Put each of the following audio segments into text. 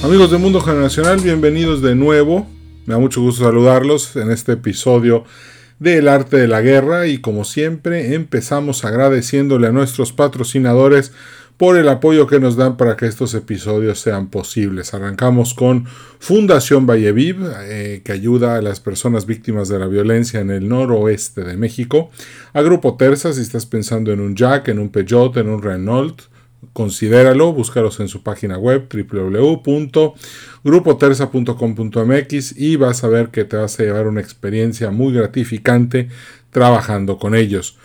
Amigos de Mundo Generacional, bienvenidos de nuevo. Me da mucho gusto saludarlos en este episodio del arte de la guerra y como siempre empezamos agradeciéndole a nuestros patrocinadores por el apoyo que nos dan para que estos episodios sean posibles. Arrancamos con Fundación Valleviv, eh, que ayuda a las personas víctimas de la violencia en el noroeste de México. A Grupo Terza, si estás pensando en un Jack, en un Peugeot, en un Renault, considéralo, búscalos en su página web www.grupoterza.com.mx y vas a ver que te vas a llevar una experiencia muy gratificante trabajando con ellos.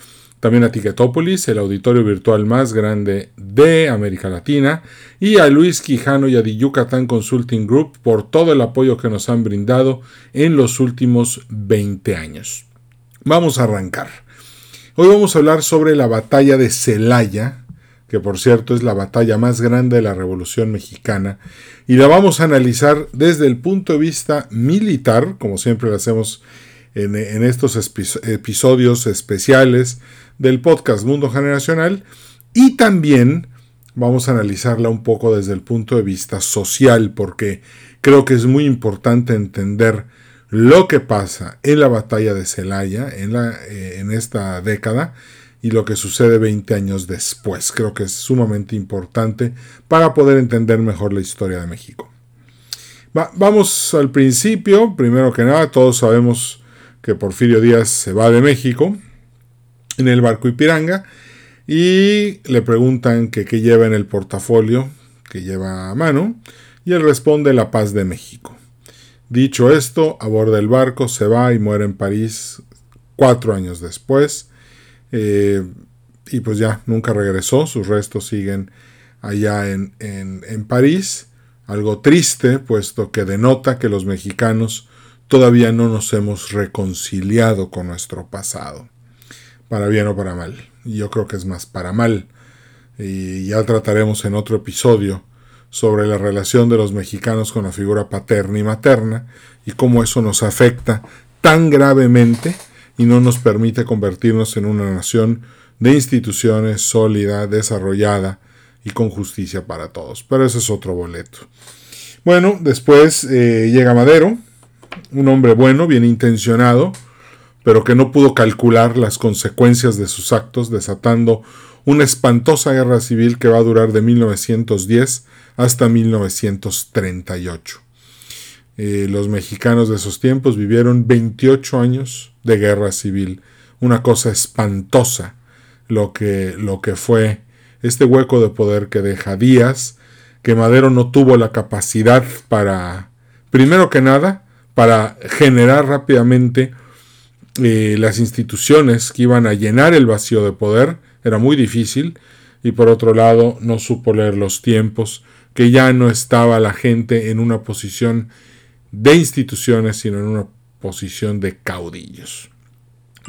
También a Ticketopolis, el auditorio virtual más grande de América Latina, y a Luis Quijano y a The Yucatán Consulting Group por todo el apoyo que nos han brindado en los últimos 20 años. Vamos a arrancar. Hoy vamos a hablar sobre la batalla de Celaya, que por cierto es la batalla más grande de la Revolución Mexicana, y la vamos a analizar desde el punto de vista militar, como siempre lo hacemos en, estos episodios especiales del podcast Mundo Generacional, y también vamos a analizarla un poco desde el punto de vista social, porque creo que es muy importante entender lo que pasa en la batalla de Celaya en, la, eh, en esta década y lo que sucede 20 años después. Creo que es sumamente importante para poder entender mejor la historia de México. vamos al principio. Primero que nada, todos sabemos que Porfirio Díaz se va de México en el barco Ipiranga y le preguntan que qué lleva en el portafolio que lleva a mano y él responde la paz de México. Dicho esto, aborda el barco, se va y muere en París cuatro años después eh, y pues ya nunca regresó, sus restos siguen allá en, en, París. Algo triste, puesto que denota que los mexicanos todavía no nos hemos reconciliado con nuestro pasado, para bien o para mal. Yo creo que es más para mal. Y ya trataremos en otro episodio sobre la relación de los mexicanos con la figura paterna y materna y cómo eso nos afecta tan gravemente y no nos permite convertirnos en una nación de instituciones sólida, desarrollada y con justicia para todos. Pero ese es otro boleto. Bueno, después eh, llega Madero, un hombre bueno, bien intencionado, pero que no pudo calcular las consecuencias de sus actos, desatando una espantosa guerra civil que va a durar de 1910 hasta 1938. Eh, los mexicanos de esos tiempos vivieron 28 años de guerra civil. Una cosa espantosa lo que, lo que fue este hueco de poder que deja Díaz, que Madero no tuvo la capacidad para, primero que nada, para generar rápidamente eh, las instituciones que iban a llenar el vacío de poder, era muy difícil, y por otro lado no supo leer los tiempos, que ya no estaba la gente en una posición de instituciones, sino en una posición de caudillos.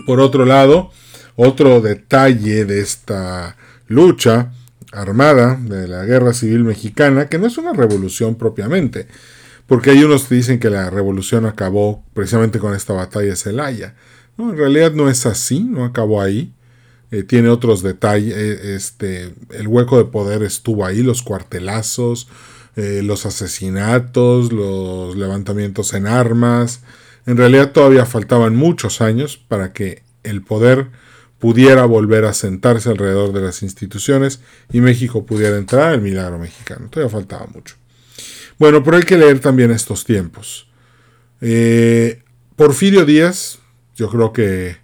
Por otro lado, otro detalle de esta lucha armada de la Guerra Civil Mexicana, que no es una revolución propiamente, porque hay unos que dicen que la revolución acabó precisamente con esta batalla de Celaya. En realidad no es así, no acabó ahí. Eh, tiene otros detalles. Eh, este, el hueco de poder estuvo ahí, los cuartelazos, eh, los asesinatos, los levantamientos en armas. En realidad todavía faltaban muchos años para que el poder pudiera volver a sentarse alrededor de las instituciones y México pudiera entrar al milagro mexicano. Todavía faltaba mucho. Bueno, pero hay que leer también estos tiempos. Eh, Porfirio Díaz, yo creo que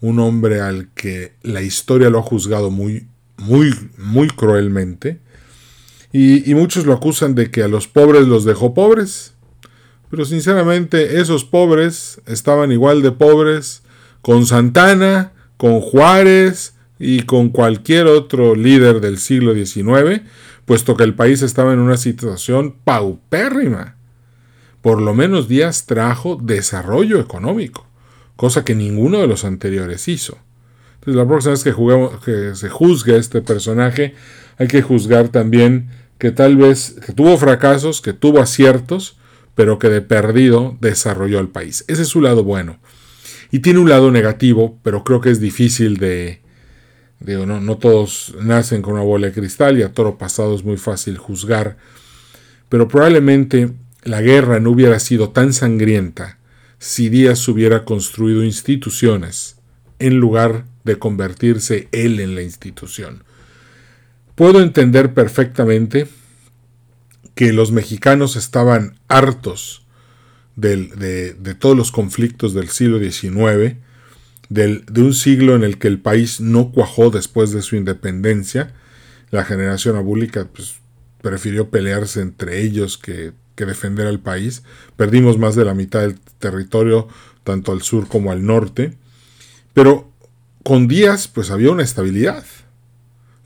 un hombre al que la historia lo ha juzgado muy, muy, muy cruelmente, y, muchos lo acusan de que a los pobres los dejó pobres. Pero sinceramente esos pobres estaban igual de pobres con Santana, con Juárez y con cualquier otro líder del siglo XIX, puesto que el país estaba en una situación paupérrima. por lo menos Díaz trajo desarrollo económico, cosa que ninguno de los anteriores hizo. Entonces la próxima vez que, que se juzgue a este personaje, hay que juzgar también que tal vez que tuvo fracasos, que tuvo aciertos, pero que de perdido desarrolló el país. Ese es su lado bueno. Y tiene un lado negativo, pero creo que es difícil de... Digo, no, no todos nacen con una bola de cristal y a toro pasado es muy fácil juzgar. Pero probablemente la guerra no hubiera sido tan sangrienta si Díaz hubiera construido instituciones en lugar de convertirse él en la institución. Puedo entender perfectamente que los mexicanos estaban hartos de, todos los conflictos del siglo XIX, de un siglo en el que el país no cuajó después de su independencia. La generación abúlica pues, prefirió pelearse entre ellos que, que defender al país. Perdimos más de la mitad del territorio, tanto al sur como al norte. Pero con Díaz pues había una estabilidad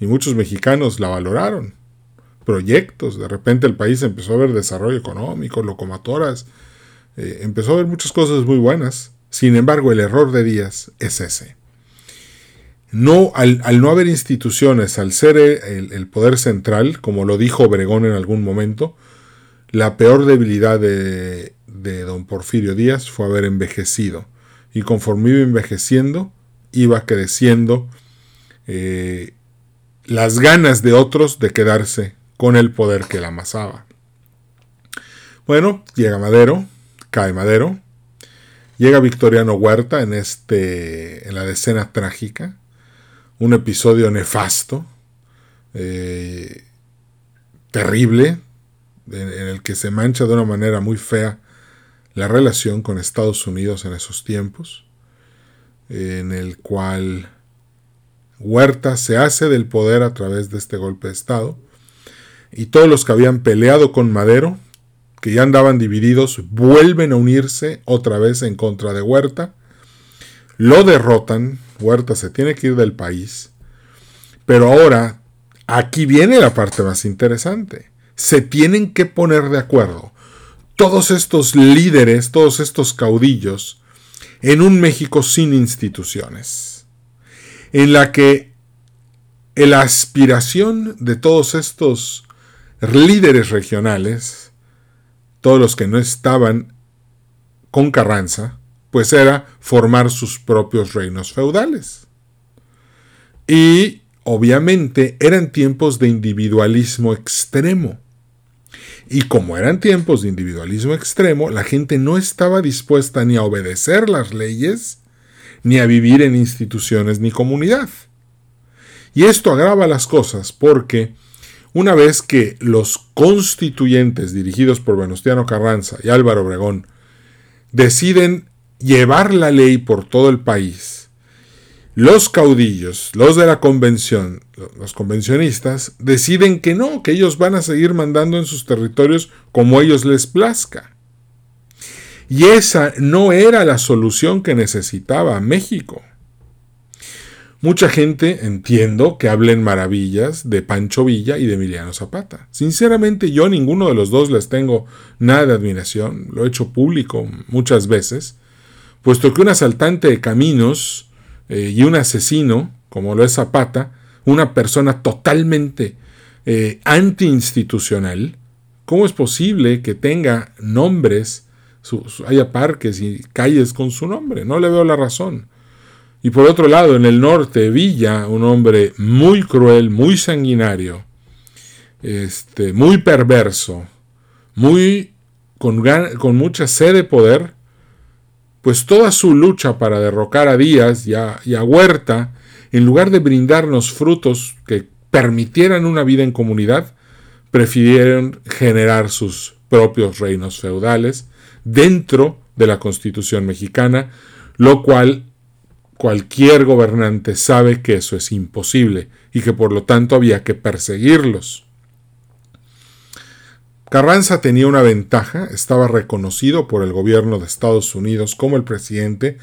y muchos mexicanos la valoraron. Proyectos, de repente el país empezó a ver desarrollo económico, locomotoras, eh, empezó a ver muchas cosas muy buenas. Sin embargo, el error de Díaz es ese. No, al, no haber instituciones, al ser el, poder central, como lo dijo Obregón en algún momento, la peor debilidad de, don Porfirio Díaz fue haber envejecido. Y conforme iba envejeciendo, iba creciendo eh, las ganas de otros de quedarse con el poder que la amasaba. Bueno, llega Madero, cae Madero, llega Victoriano Huerta en, este, en la decena trágica, un episodio nefasto, eh, terrible, en, el que se mancha de una manera muy fea la relación con Estados Unidos en esos tiempos, en el cual Huerta se hace del poder a través de este golpe de Estado, y todos los que habían peleado con Madero, que ya andaban divididos, vuelven a unirse otra vez en contra de Huerta, lo derrotan, Huerta se tiene que ir del país, pero ahora aquí viene la parte más interesante, se tienen que poner de acuerdo todos estos líderes, todos estos caudillos, en un México sin instituciones en la que la aspiración de todos estos líderes regionales, todos los que no estaban con Carranza, pues era formar sus propios reinos feudales. Y obviamente eran tiempos de individualismo extremo. Y como eran tiempos de individualismo extremo, la gente no estaba dispuesta ni a obedecer las leyes, ni a vivir en instituciones ni comunidad. Y esto agrava las cosas porque una vez que los constituyentes dirigidos por Venustiano Carranza y Álvaro Obregón deciden llevar la ley por todo el país, los caudillos, los de la convención, los convencionistas, deciden que no, que ellos van a seguir mandando en sus territorios como ellos les plazca. Y esa no era la solución que necesitaba México. Mucha gente entiendo que hablen maravillas de Pancho Villa y de Emiliano Zapata. Sinceramente yo ninguno de los dos les tengo nada de admiración, lo he hecho público muchas veces, puesto que un asaltante de caminos eh, y un asesino, como lo es Zapata, una persona totalmente eh, antiinstitucional, ¿cómo es posible que tenga nombres haya parques y calles con su nombre. No le veo la razón. Y por otro lado, en el norte, Villa, un hombre muy cruel, muy sanguinario, este, muy perverso, muy con, con mucha sed de poder, pues toda su lucha para derrocar a Díaz y a, y a Huerta, en lugar de brindarnos frutos que permitieran una vida en comunidad, prefirieron generar sus propios reinos feudales dentro de la Constitución mexicana, lo cual cualquier gobernante sabe que eso es imposible y que por lo tanto había que perseguirlos. Carranza tenía una ventaja, estaba reconocido por el gobierno de Estados Unidos como el presidente,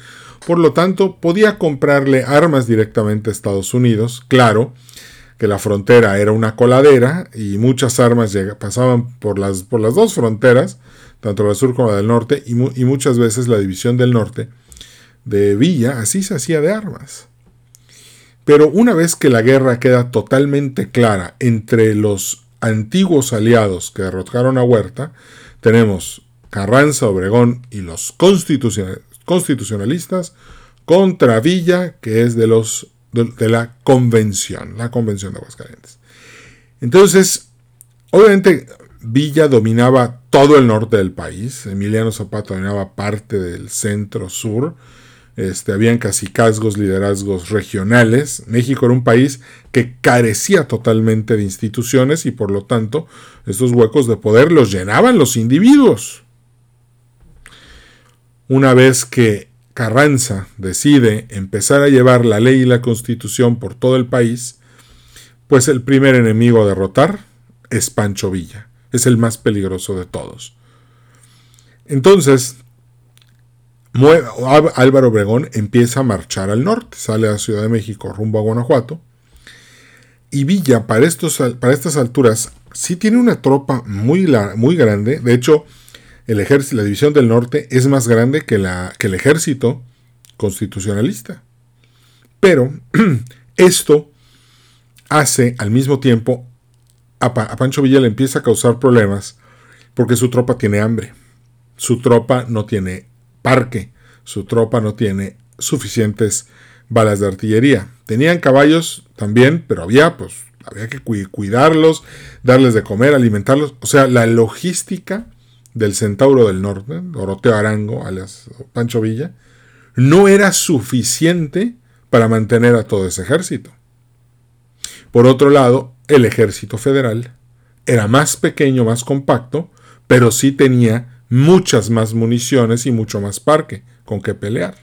por lo tanto podía comprarle armas directamente a Estados Unidos, claro que la frontera era una coladera y muchas armas pasaban por las, por las dos fronteras, tanto la del sur como la del norte, y, y muchas veces la división del norte de Villa así se hacía de armas. Pero una vez que la guerra queda totalmente clara entre los antiguos aliados que derrotaron a Huerta, tenemos Carranza, Obregón y los constitucionalistas contra Villa, que es de los de, la convención, la convención de Aguascalientes. Entonces, obviamente Villa dominaba todo el norte del país, Emiliano Zapata dominaba parte del centro sur, este, habían casicazgos, liderazgos regionales. México era un país que carecía totalmente de instituciones y por lo tanto estos huecos de poder los llenaban los individuos. Una vez que Carranza decide empezar a llevar la ley y la constitución por todo el país, pues el primer enemigo a derrotar es Pancho Villa, es el más peligroso de todos. Entonces, Álvaro Obregón empieza a marchar al norte, sale a Ciudad de México rumbo a Guanajuato. Y Villa, para, estos, para estas alturas, sí tiene una tropa muy, muy grande. De hecho, la división del norte es más grande que, la, que el ejército constitucionalista. Pero esto hace al mismo tiempo a, a Pancho Villa le empieza a causar problemas porque su tropa tiene hambre. Su tropa no tiene parque. Su tropa no tiene suficientes balas de artillería. Tenían caballos también, pero había pues había que cuidarlos, darles de comer, alimentarlos, o sea, la logística del Centauro del Norte, Doroteo Arango, alias Pancho Villa, no era suficiente para mantener a todo ese ejército. Por otro lado, el ejército federal era más pequeño, más compacto, pero sí tenía muchas más municiones y mucho más parque con que pelear.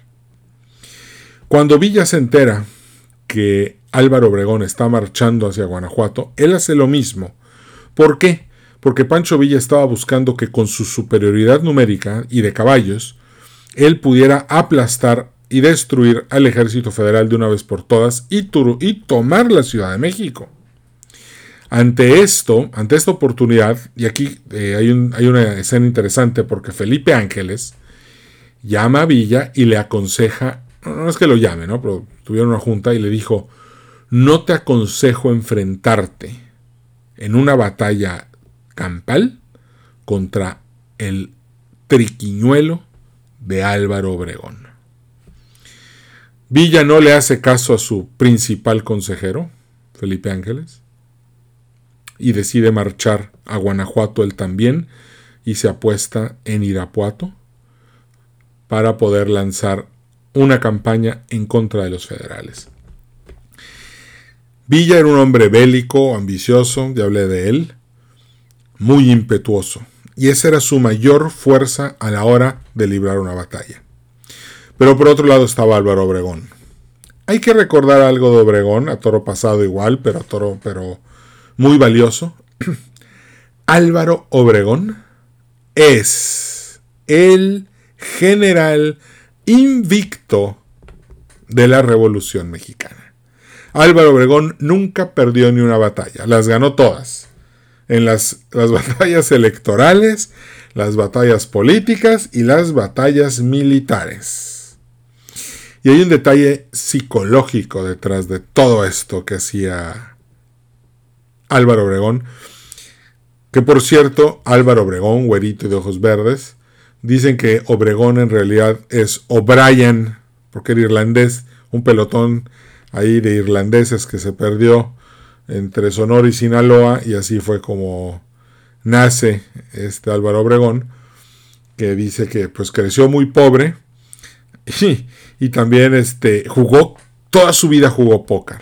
Cuando Villa se entera que Álvaro Obregón está marchando hacia Guanajuato, él hace lo mismo. ¿Por qué? Porque Pancho Villa estaba buscando que con su superioridad numérica y de caballos, él pudiera aplastar y destruir al ejército federal de una vez por todas y, tomar la Ciudad de México. Ante esto, ante esta oportunidad, y aquí eh, hay, hay, una escena interesante porque Felipe Ángeles llama a Villa y le aconseja, no es que lo llame, ¿no? Pero tuvieron una junta y le dijo, no te aconsejo enfrentarte en una batalla campal contra el triquiñuelo de Álvaro Obregón. Villa no le hace caso a su principal consejero, Felipe Ángeles, y decide marchar a Guanajuato él también y se apuesta en Irapuato para poder lanzar una campaña en contra de los federales. Villa era un hombre bélico, ambicioso, ya hablé de él, muy impetuoso, y esa era su mayor fuerza a la hora de librar una batalla. Pero por otro lado estaba Álvaro Obregón. Hay que recordar algo de Obregón, a toro pasado igual, pero a toro, pero muy valioso. Álvaro Obregón es el general invicto de la Revolución Mexicana. Álvaro Obregón nunca perdió ni una batalla, las ganó todas. En las, las batallas electorales, las batallas políticas y las batallas militares. Y hay un detalle psicológico detrás de todo esto que hacía Álvaro Obregón, que por cierto, Álvaro Obregón, güerito de ojos verdes, dicen que Obregón en realidad es O'Brien, porque era irlandés, un pelotón ahí de irlandeses que se perdió entre Sonora y Sinaloa, y así fue como nace este Álvaro Obregón, que dice que pues creció muy pobre y, y también este, jugó, toda su vida jugó póker.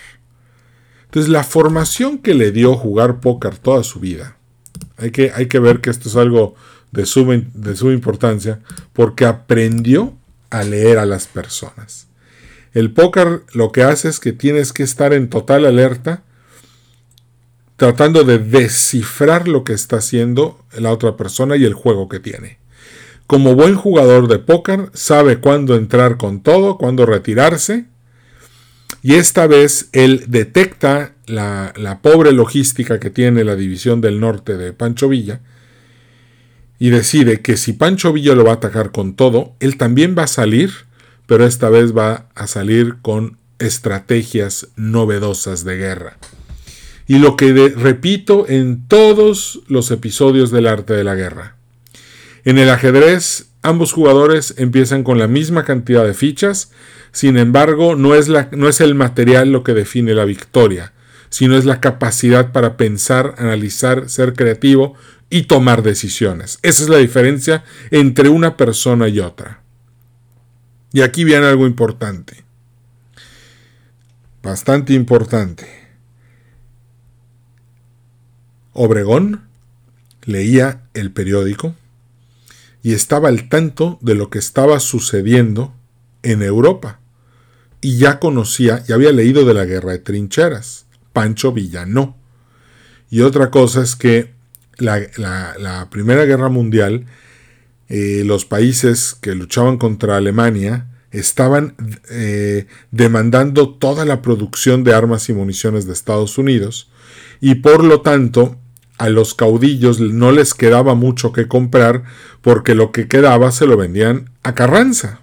Entonces, la formación que le dio jugar póker toda su vida, hay que, hay que ver que esto es algo de suma, de suma importancia, porque aprendió a leer a las personas. El póker lo que hace es que tienes que estar en total alerta, tratando de descifrar lo que está haciendo la otra persona y el juego que tiene. Como buen jugador de póker, sabe cuándo entrar con todo, cuándo retirarse y esta vez él detecta la, pobre logística que tiene la división del norte de Pancho Villa y decide que si Pancho Villa lo va a atacar con todo, él también va a salir, pero esta vez va a salir con estrategias novedosas de guerra. Y lo que repito en todos los episodios del arte de la guerra. En el ajedrez, ambos jugadores empiezan con la misma cantidad de fichas, sin embargo, no es, el material lo que define la victoria, sino es la capacidad para pensar, analizar, ser creativo y tomar decisiones. Esa es la diferencia entre una persona y otra. Y aquí viene algo importante. Bastante importante. Obregón leía el periódico y estaba al tanto de lo que estaba sucediendo en Europa. Y ya conocía, y había leído de la guerra de trincheras. Pancho Villano. Y otra cosa es que la, Primera Guerra Mundial, eh, los países que luchaban contra Alemania estaban eh, demandando toda la producción de armas y municiones de Estados Unidos y por lo tanto a los caudillos no les quedaba mucho que comprar porque lo que quedaba se lo vendían a Carranza.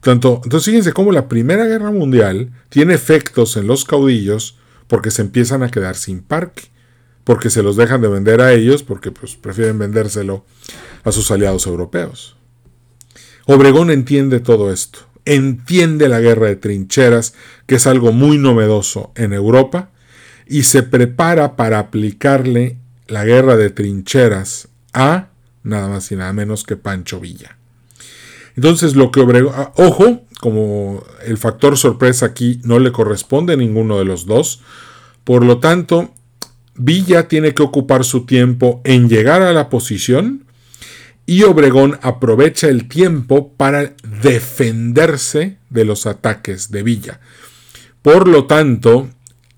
Tanto, entonces fíjense cómo la Primera Guerra Mundial tiene efectos en los caudillos porque se empiezan a quedar sin parque porque se los dejan de vender a ellos, porque pues, prefieren vendérselo a sus aliados europeos. Obregón entiende todo esto, entiende la guerra de trincheras, que es algo muy novedoso en Europa, y se prepara para aplicarle la guerra de trincheras a nada más y nada menos que Pancho Villa. Entonces lo que Obregón, ah, ojo, como el factor sorpresa aquí no le corresponde a ninguno de los dos, por lo tanto, Villa tiene que ocupar su tiempo en llegar a la posición y Obregón aprovecha el tiempo para defenderse de los ataques de Villa. Por lo tanto,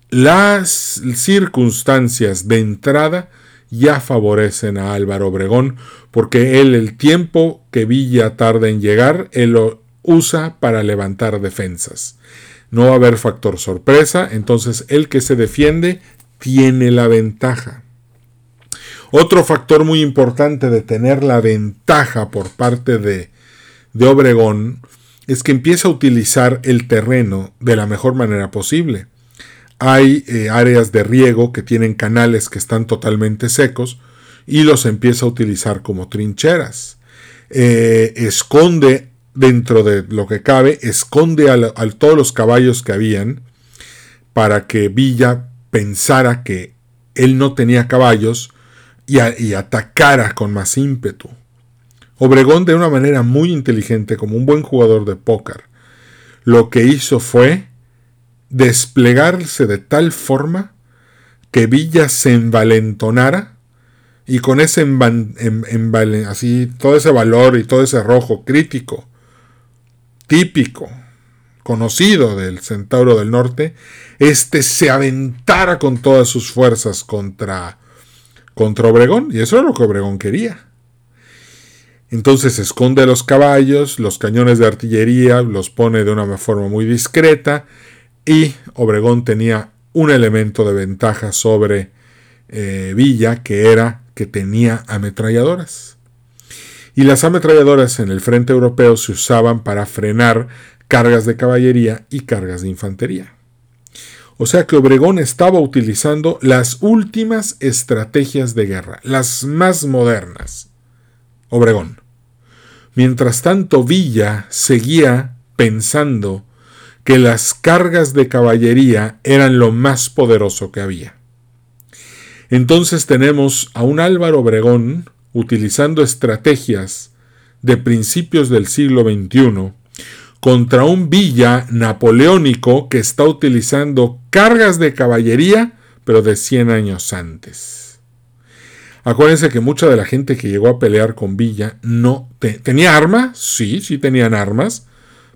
las circunstancias de entrada ya favorecen a Álvaro Obregón porque él el tiempo que Villa tarda en llegar, él lo usa para levantar defensas. No va a haber factor sorpresa, entonces el que se defiende tiene la ventaja. Otro factor muy importante de tener la ventaja por parte de, de Obregón es que empieza a utilizar el terreno de la mejor manera posible. Hay eh, áreas de riego que tienen canales que están totalmente secos y los empieza a utilizar como trincheras. Eh, esconde dentro de lo que cabe, esconde a, todos los caballos que habían para que Villa pensara que él no tenía caballos y, atacara con más ímpetu. Obregón, de una manera muy inteligente, como un buen jugador de póker, lo que hizo fue desplegarse de tal forma que Villa se envalentonara y con ese así todo ese valor y todo ese rojo crítico típico conocido del Centauro del Norte, este se aventara con todas sus fuerzas contra, contra Obregón, y eso era lo que Obregón quería. Entonces esconde los caballos, los cañones de artillería, los pone de una forma muy discreta, y Obregón tenía un elemento de ventaja sobre eh, Villa, que era que tenía ametralladoras. Y las ametralladoras en el frente europeo se usaban para frenar cargas de caballería y cargas de infantería. O sea que Obregón estaba utilizando las últimas estrategias de guerra, las más modernas. Obregón. Mientras tanto, Villa seguía pensando que las cargas de caballería eran lo más poderoso que había. Entonces tenemos a un Álvaro Obregón utilizando estrategias de principios del siglo XXI contra un villa napoleónico que está utilizando cargas de caballería, pero de 100 años antes. Acuérdense que mucha de la gente que llegó a pelear con Villa no tenía armas, sí, sí tenían armas,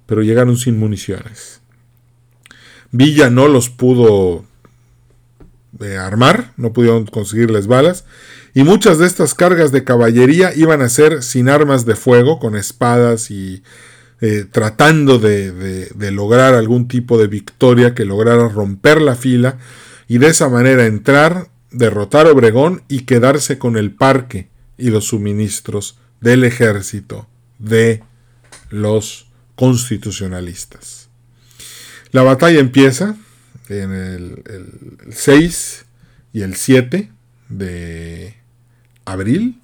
pero llegaron sin municiones. Villa no los pudo eh, armar, no pudieron conseguirles balas, y muchas de estas cargas de caballería iban a ser sin armas de fuego, con espadas y eh, tratando de, lograr algún tipo de victoria que lograra romper la fila y de esa manera entrar, derrotar a Obregón y quedarse con el parque y los suministros del ejército de los constitucionalistas. La batalla empieza en el, 6 y el 7 de abril.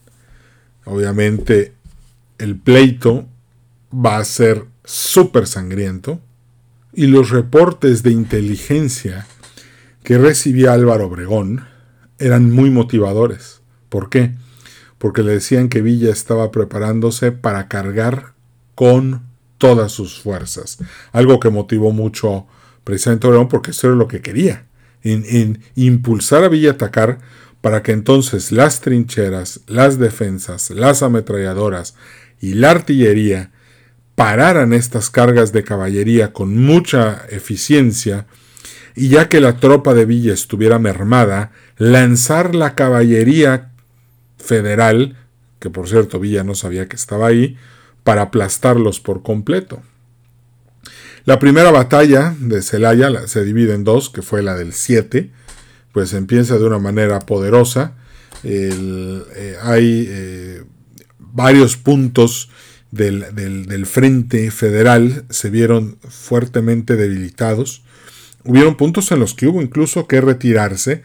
Obviamente el pleito va a ser súper sangriento y los reportes de inteligencia que recibía Álvaro Obregón eran muy motivadores. ¿Por qué? Porque le decían que Villa estaba preparándose para cargar con todas sus fuerzas. Algo que motivó mucho precisamente Obregón porque eso era lo que quería. En, impulsar a Villa a atacar para que entonces las trincheras, las defensas, las ametralladoras y la artillería pararan estas cargas de caballería con mucha eficiencia y ya que la tropa de Villa estuviera mermada, lanzar la caballería federal, que por cierto Villa no sabía que estaba ahí, para aplastarlos por completo. La primera batalla de Celaya se divide en dos, que fue la del 7, pues empieza de una manera poderosa. Eh, hay eh, varios puntos del, frente federal se vieron fuertemente debilitados. Hubieron puntos en los que hubo incluso que retirarse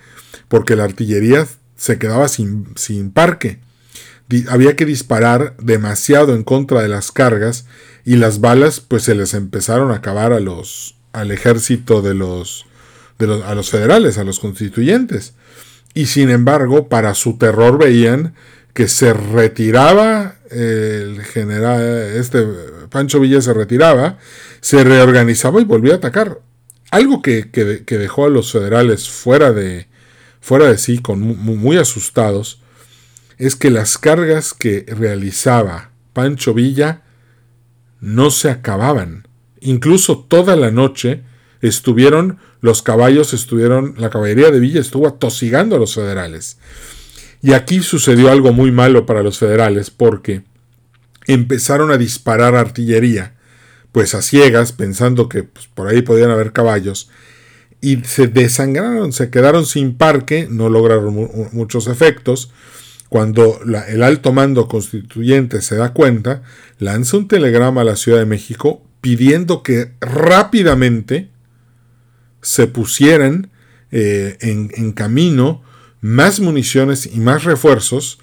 porque la artillería se quedaba sin, sin parque. Había que disparar demasiado en contra de las cargas y las balas pues se les empezaron a acabar a los al ejército de los, de los a los federales, a los constituyentes. Y sin embargo, para su terror veían que se retiraba el general, este Pancho Villa se retiraba, se reorganizaba y volvía a atacar. Algo que, dejó a los federales fuera de, fuera de sí, con muy, asustados, es que las cargas que realizaba Pancho Villa no se acababan. Incluso toda la noche estuvieron, los caballos estuvieron, la caballería de Villa estuvo atosigando a los federales. Y aquí sucedió algo muy malo para los federales porque empezaron a disparar artillería, pues a ciegas, pensando que pues, por ahí podían haber caballos, y se desangraron, se quedaron sin parque, no lograron muchos efectos. Cuando el alto mando constituyente se da cuenta, lanza un telegrama a la Ciudad de México pidiendo que rápidamente se pusieran eh, en camino más municiones y más refuerzos,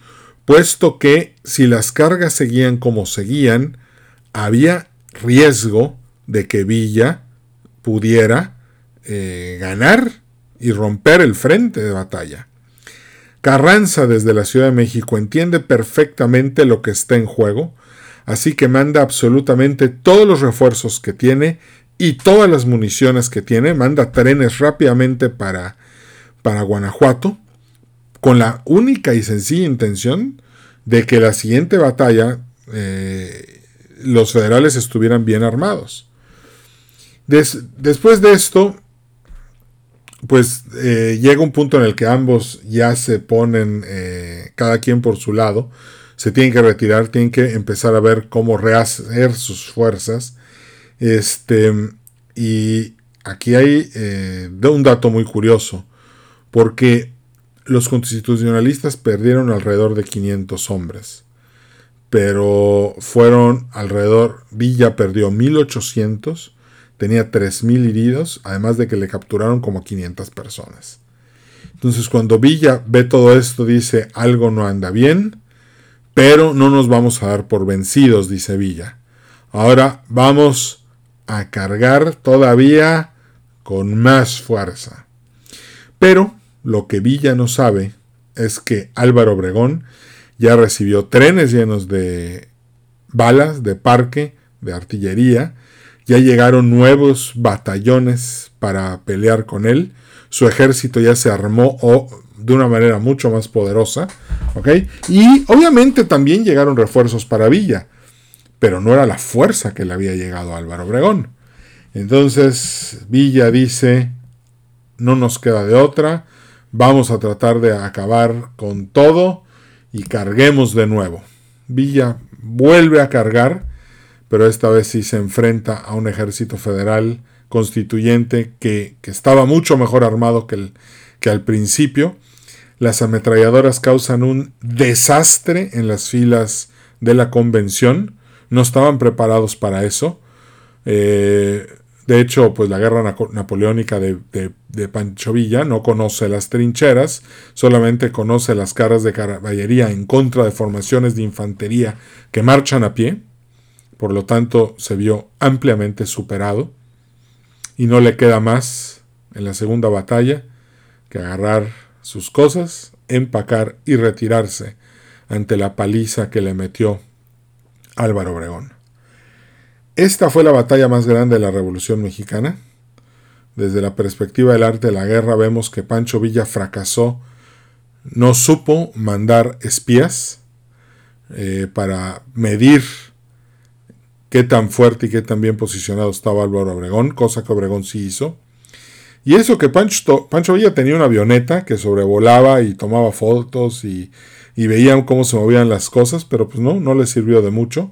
puesto que si las cargas seguían como seguían, había riesgo de que Villa pudiera eh, ganar y romper el frente de batalla. Carranza desde la Ciudad de México entiende perfectamente lo que está en juego, así que manda absolutamente todos los refuerzos que tiene y todas las municiones que tiene, manda trenes rápidamente para, para Guanajuato, con la única y sencilla intención de que la siguiente batalla eh, los federales estuvieran bien armados. después de esto, pues eh, llega un punto en el que ambos ya se ponen eh, cada quien por su lado, se tienen que retirar, tienen que empezar a ver cómo rehacer sus fuerzas. Este, y aquí hay un dato muy curioso, porque los constitucionalistas perdieron alrededor de 500 hombres, pero fueron alrededor, Villa perdió 1800, tenía 3000 heridos, además de que le capturaron como 500 personas. Entonces cuando Villa ve todo esto dice algo no anda bien, pero no nos vamos a dar por vencidos, dice Villa. Ahora vamos a cargar todavía con más fuerza. Pero lo que Villa no sabe es que Álvaro Obregón ya recibió trenes llenos de balas, de parque, de artillería, ya llegaron nuevos batallones para pelear con él, su ejército ya se armó de una manera mucho más poderosa. Y obviamente también llegaron refuerzos para Villa, pero no era la fuerza que le había llegado a Álvaro Obregón. Entonces Villa dice, no nos queda de otra, Vamos a tratar de acabar con todo y carguemos de nuevo. Villa vuelve a cargar, pero esta vez sí se enfrenta a un ejército federal constituyente que, estaba mucho mejor armado que, el, que al principio. las ametralladoras causan un desastre en las filas de la convención. No estaban preparados para eso. Eh, de hecho, pues la guerra napoleónica de, de, Pancho Villa no conoce las trincheras, solamente conoce las caras de caballería en contra de formaciones de infantería que marchan a pie. Por lo tanto, se vio ampliamente superado y no le queda más en la segunda batalla que agarrar sus cosas, empacar y retirarse ante la paliza que le metió Álvaro Obregón. Esta fue la batalla más grande de la Revolución Mexicana. Desde la perspectiva del arte de la guerra vemos que Pancho Villa fracasó, no supo mandar espías eh, para medir qué tan fuerte y qué tan bien posicionado estaba Álvaro Obregón, cosa que Obregón sí hizo. Y eso que Pancho, Pancho Villa tenía una avioneta que sobrevolaba y tomaba fotos y, y veían cómo se movían las cosas, pero pues no, no le sirvió de mucho.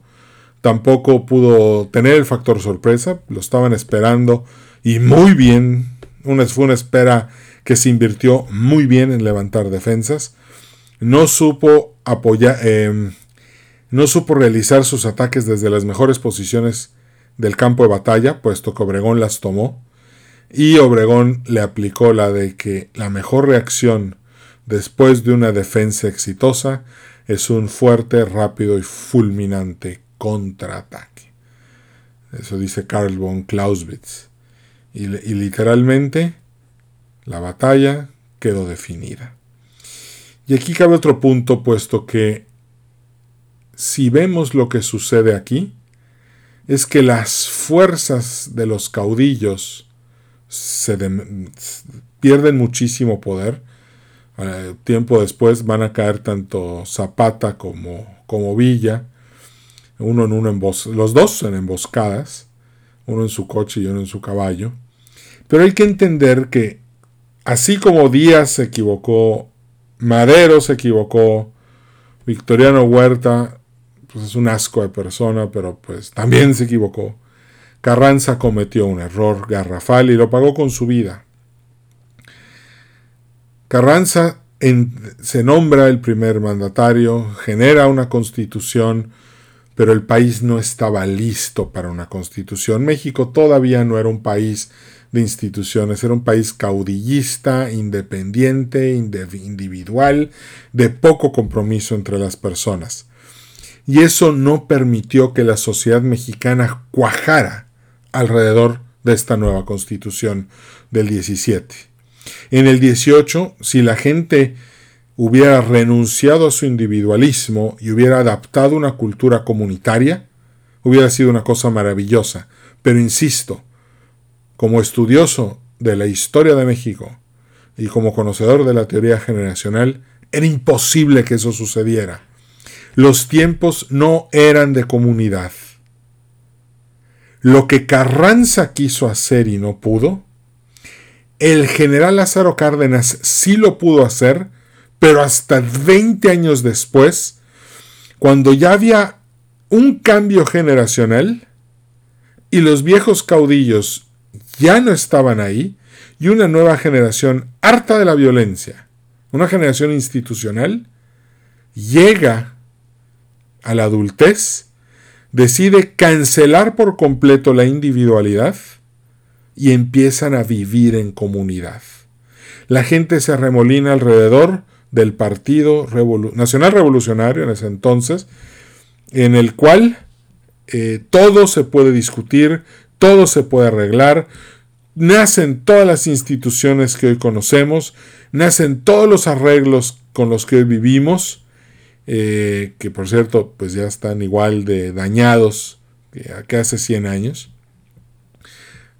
Tampoco pudo tener el factor sorpresa, lo estaban esperando y muy bien, una, fue una espera que se invirtió muy bien en levantar defensas, no supo apoyar, em, no supo realizar sus ataques desde las mejores posiciones del campo de batalla, puesto que Obregón las tomó, y Obregón le aplicó la de que la mejor reacción después de una defensa exitosa es un fuerte, rápido y fulminante contraataque. Eso dice Karl von Clausewitz. Y, y literalmente la batalla quedó definida. Y aquí cabe otro punto, puesto que si vemos lo que sucede aquí, es que las fuerzas de los caudillos se pierden muchísimo poder. Eh, tiempo después van a caer tanto Zapata como, como Villa uno en uno embos los dos en emboscadas, uno en su coche y uno en su caballo. Pero hay que entender que así como Díaz se equivocó, Madero se equivocó, Victoriano Huerta, pues es un asco de persona, pero pues también se equivocó. Carranza cometió un error garrafal y lo pagó con su vida. Carranza se nombra el primer mandatario, genera una constitución, pero el país no estaba listo para una constitución. México todavía no era un país de instituciones, era un país caudillista, independiente, individual, de poco compromiso entre las personas. Y eso no permitió que la sociedad mexicana cuajara alrededor de esta nueva constitución del 17. En el 18, si la gente hubiera renunciado a su individualismo y hubiera adaptado una cultura comunitaria, hubiera sido una cosa maravillosa. Pero insisto, como estudioso de la historia de México y como conocedor de la teoría generacional, era imposible que eso sucediera. Los tiempos no eran de comunidad. Lo que Carranza quiso hacer y no pudo, el general Lázaro Cárdenas sí lo pudo hacer pero hasta 20 años después, cuando ya había un cambio generacional y los viejos caudillos ya no estaban ahí, y una nueva generación harta de la violencia, una generación institucional, llega a la adultez, decide cancelar por completo la individualidad y empiezan a vivir en comunidad. La gente se remolina alrededor del Partido Nacional Revolucionario en ese entonces, en el cual eh, todo se puede discutir, todo se puede arreglar, nacen todas las instituciones que hoy conocemos, nacen todos los arreglos con los que hoy vivimos, eh, que por cierto pues ya están igual de dañados que hace 100 años,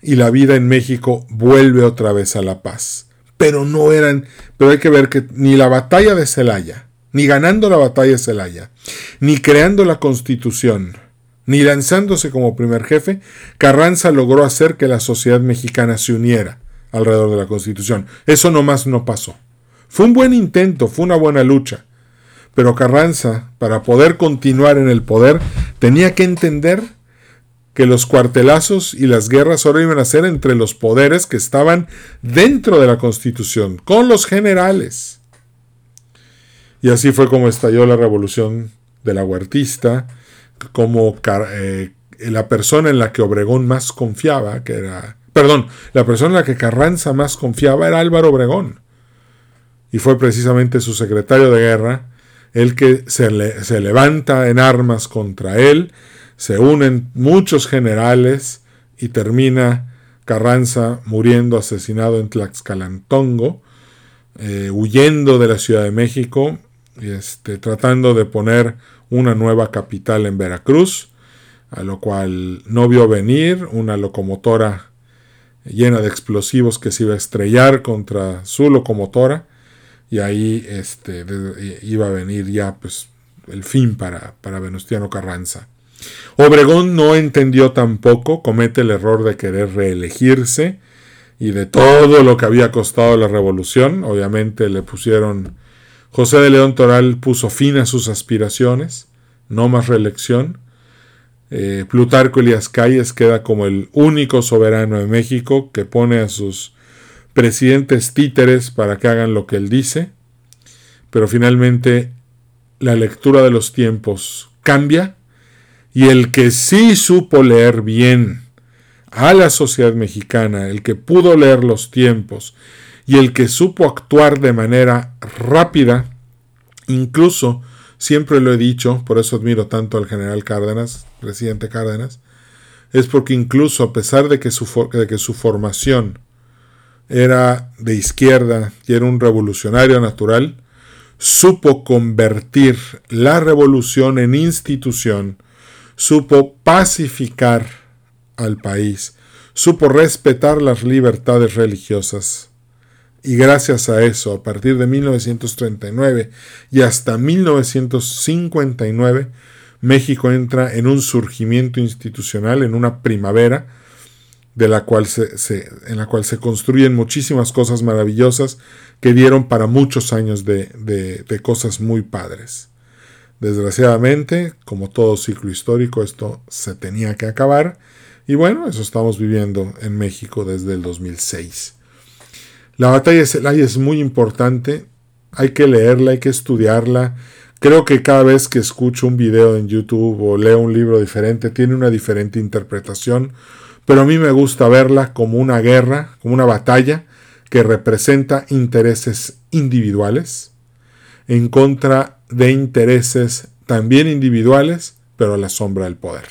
y la vida en México vuelve otra vez a la paz pero no eran, pero hay que ver que ni la batalla de Celaya, ni ganando la batalla de Celaya, ni creando la constitución, ni lanzándose como primer jefe, Carranza logró hacer que la sociedad mexicana se uniera alrededor de la constitución. Eso nomás no pasó. Fue un buen intento, fue una buena lucha. Pero Carranza, para poder continuar en el poder, tenía que entender que los cuartelazos y las guerras ahora iban a ser entre los poderes que estaban dentro de la Constitución, con los generales. Y así fue como estalló la revolución de la huertista, como eh, la persona en la que Obregón más confiaba, que era, perdón, la persona en la que Carranza más confiaba era Álvaro Obregón. Y fue precisamente su secretario de guerra el que se, levanta en armas contra él, se unen muchos generales y termina Carranza muriendo asesinado en Tlaxcalantongo, eh, huyendo de la Ciudad de México, este, tratando de poner una nueva capital en Veracruz, a lo cual no vio venir una locomotora llena de explosivos que se iba a estrellar contra su locomotora y ahí este, iba a venir ya pues, el fin para, para Venustiano Carranza. Obregón no entendió tampoco, comete el error de querer reelegirse y de todo lo que había costado la revolución. Obviamente le pusieron... José de León Toral puso fin a sus aspiraciones, no más reelección. Eh, Plutarco Elias Calles queda como el único soberano de México que pone a sus presidentes títeres para que hagan lo que él dice. Pero finalmente la lectura de los tiempos cambia y el que sí supo leer bien a la sociedad mexicana, el que pudo leer los tiempos y el que supo actuar de manera rápida, incluso, siempre lo he dicho, por eso admiro tanto al general Cárdenas, presidente Cárdenas, es porque incluso a pesar de que su, de que su formación era de izquierda y era un revolucionario natural, supo convertir la revolución en institución supo pacificar al país, supo respetar las libertades religiosas. Y gracias a eso, a partir de 1939 y hasta 1959, México entra en un surgimiento institucional, en una primavera, de la cual se, en la cual se construyen muchísimas cosas maravillosas que dieron para muchos años de, de cosas muy padres. Desgraciadamente, como todo ciclo histórico, esto se tenía que acabar. Y bueno, eso estamos viviendo en México desde el 2006. La batalla de Celaya es muy importante. Hay que leerla, hay que estudiarla. Creo que cada vez que escucho un video en YouTube o leo un libro diferente, tiene una diferente interpretación. Pero a mí me gusta verla como una guerra, como una batalla que representa intereses individuales en contra de intereses también individuales, pero a la sombra del poder.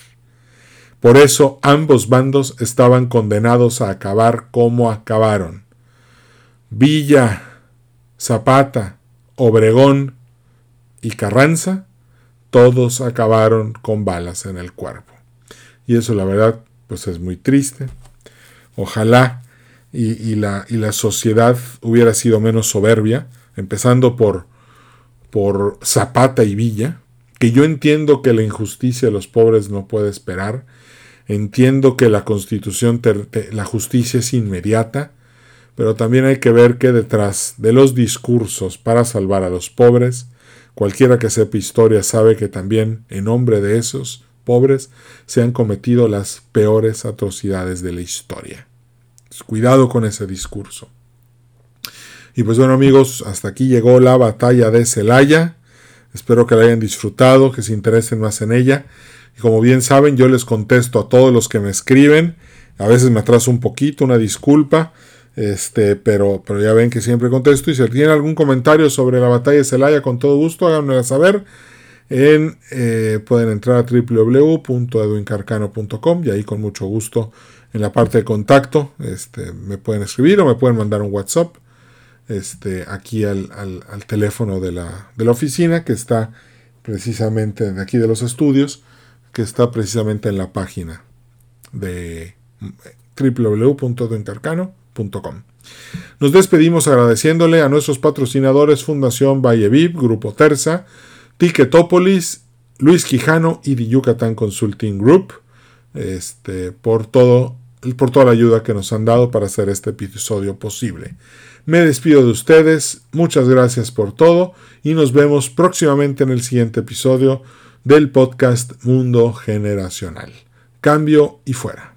Por eso ambos bandos estaban condenados a acabar como acabaron. Villa, Zapata, Obregón y Carranza, todos acabaron con balas en el cuerpo. Y eso la verdad, pues es muy triste. Ojalá y, la, y la sociedad hubiera sido menos soberbia, empezando por por Zapata y Villa, que yo entiendo que la injusticia de los pobres no puede esperar, entiendo que la constitución, la justicia es inmediata, pero también hay que ver que detrás de los discursos para salvar a los pobres, cualquiera que sepa historia sabe que también en nombre de esos pobres se han cometido las peores atrocidades de la historia. Cuidado con ese discurso. Y pues bueno amigos, hasta aquí llegó la batalla de Celaya. Espero que la hayan disfrutado, que se interesen más en ella. Y como bien saben, yo les contesto a todos los que me escriben. A veces me atraso un poquito, una disculpa. Este, pero, pero ya ven que siempre contesto. Y si tienen algún comentario sobre la batalla de Celaya, con todo gusto, háganmelo saber. En, eh, pueden entrar a www.edwincarcano.com y ahí con mucho gusto en la parte de contacto este, me pueden escribir o me pueden mandar un WhatsApp este, aquí al, teléfono de la, de la, oficina que está precisamente de aquí de los estudios, que está precisamente en la página de www.dointercano.com. Nos despedimos agradeciéndole a nuestros patrocinadores Fundación Valleviv, Grupo Terza, Ticketopolis, Luis Quijano y The Yucatán Consulting Group este, por, todo, por toda la ayuda que nos han dado para hacer este episodio posible. Me despido de ustedes, muchas gracias por todo y nos vemos próximamente en el siguiente episodio del podcast Mundo Generacional. Cambio y fuera.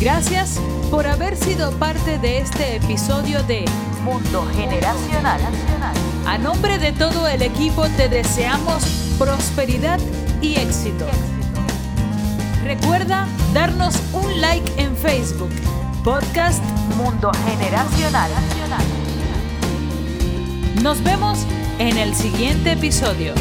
Gracias por haber sido parte de este episodio de Mundo Generacional. A nombre de todo el equipo te deseamos prosperidad y éxito. Recuerda darnos un like en Facebook. Podcast Mundo Generacional. Nos vemos en el siguiente episodio.